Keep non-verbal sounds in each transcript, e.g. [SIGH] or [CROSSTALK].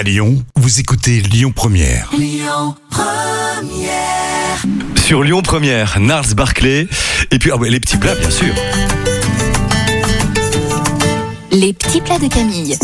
À Lyon, vous écoutez Lyon Première. Sur Lyon Première, Nars Barclay. Et puis, ah ouais, les petits plats, bien sûr. Les petits plats de Camille.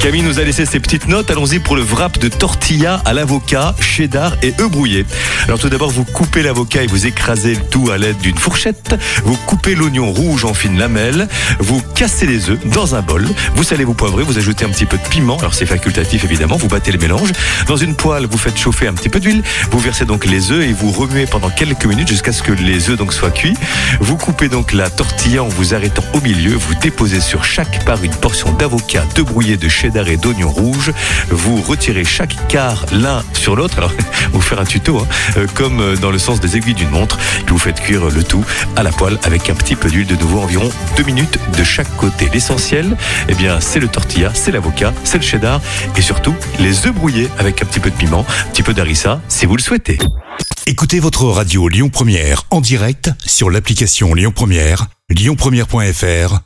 Camille nous a laissé ses petites notes. Allons-y pour le wrap de tortilla à l'avocat, cheddar et œufs brouillés. Alors tout d'abord, vous coupez l'avocat et vous écrasez le tout à l'aide d'une fourchette. Vous coupez l'oignon rouge en fines lamelles. Vous cassez les œufs dans un bol. Vous salez, vous poivrez, vous ajoutez un petit peu de piment. Alors c'est facultatif évidemment. Vous battez le mélange. Dans une poêle, vous faites chauffer un petit peu d'huile. Vous versez donc les œufs et vous remuez pendant quelques minutes jusqu'à ce que les œufs donc soient cuits. Vous coupez donc la tortilla en vous arrêtant au milieu. Vous déposez sur chaque part une portion d'avocat, de brouillé, de cheddar et d'oignon rouge. Vous retirez chaque quart l'un sur l'autre. Alors, [LAUGHS] vous faire un tuto, hein, euh, comme euh, dans le sens des aiguilles d'une montre. Vous faites cuire le tout à la poêle avec un petit peu d'huile de nouveau, environ deux minutes de chaque côté. L'essentiel, eh bien, c'est le tortilla, c'est l'avocat, c'est le cheddar et surtout les œufs brouillés avec un petit peu de piment, un petit peu d'harissa, si vous le souhaitez. Écoutez votre radio Lyon Première en direct sur l'application Lyon Première, lyonpremière.fr